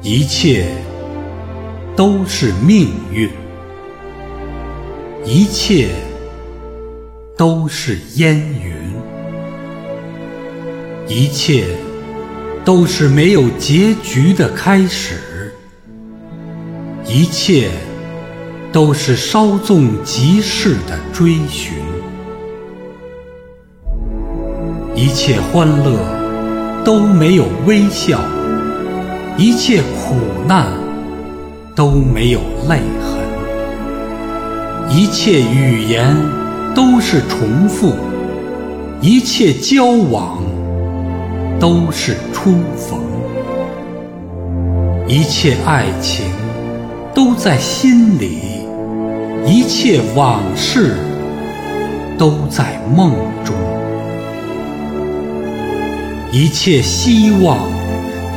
一切都是命运，一切都是烟云，一切都是没有结局的开始，一切都是稍纵即逝的追寻，一切欢乐都没有微笑。一切苦难都没有泪痕，一切语言都是重复，一切交往都是初逢，一切爱情都在心里，一切往事都在梦中，一切希望。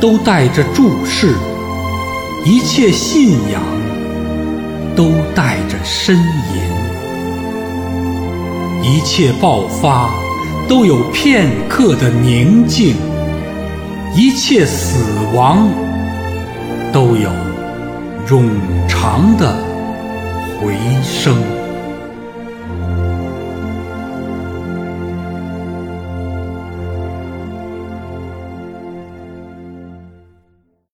都带着注视，一切信仰都带着呻吟，一切爆发都有片刻的宁静，一切死亡都有冗长的回声。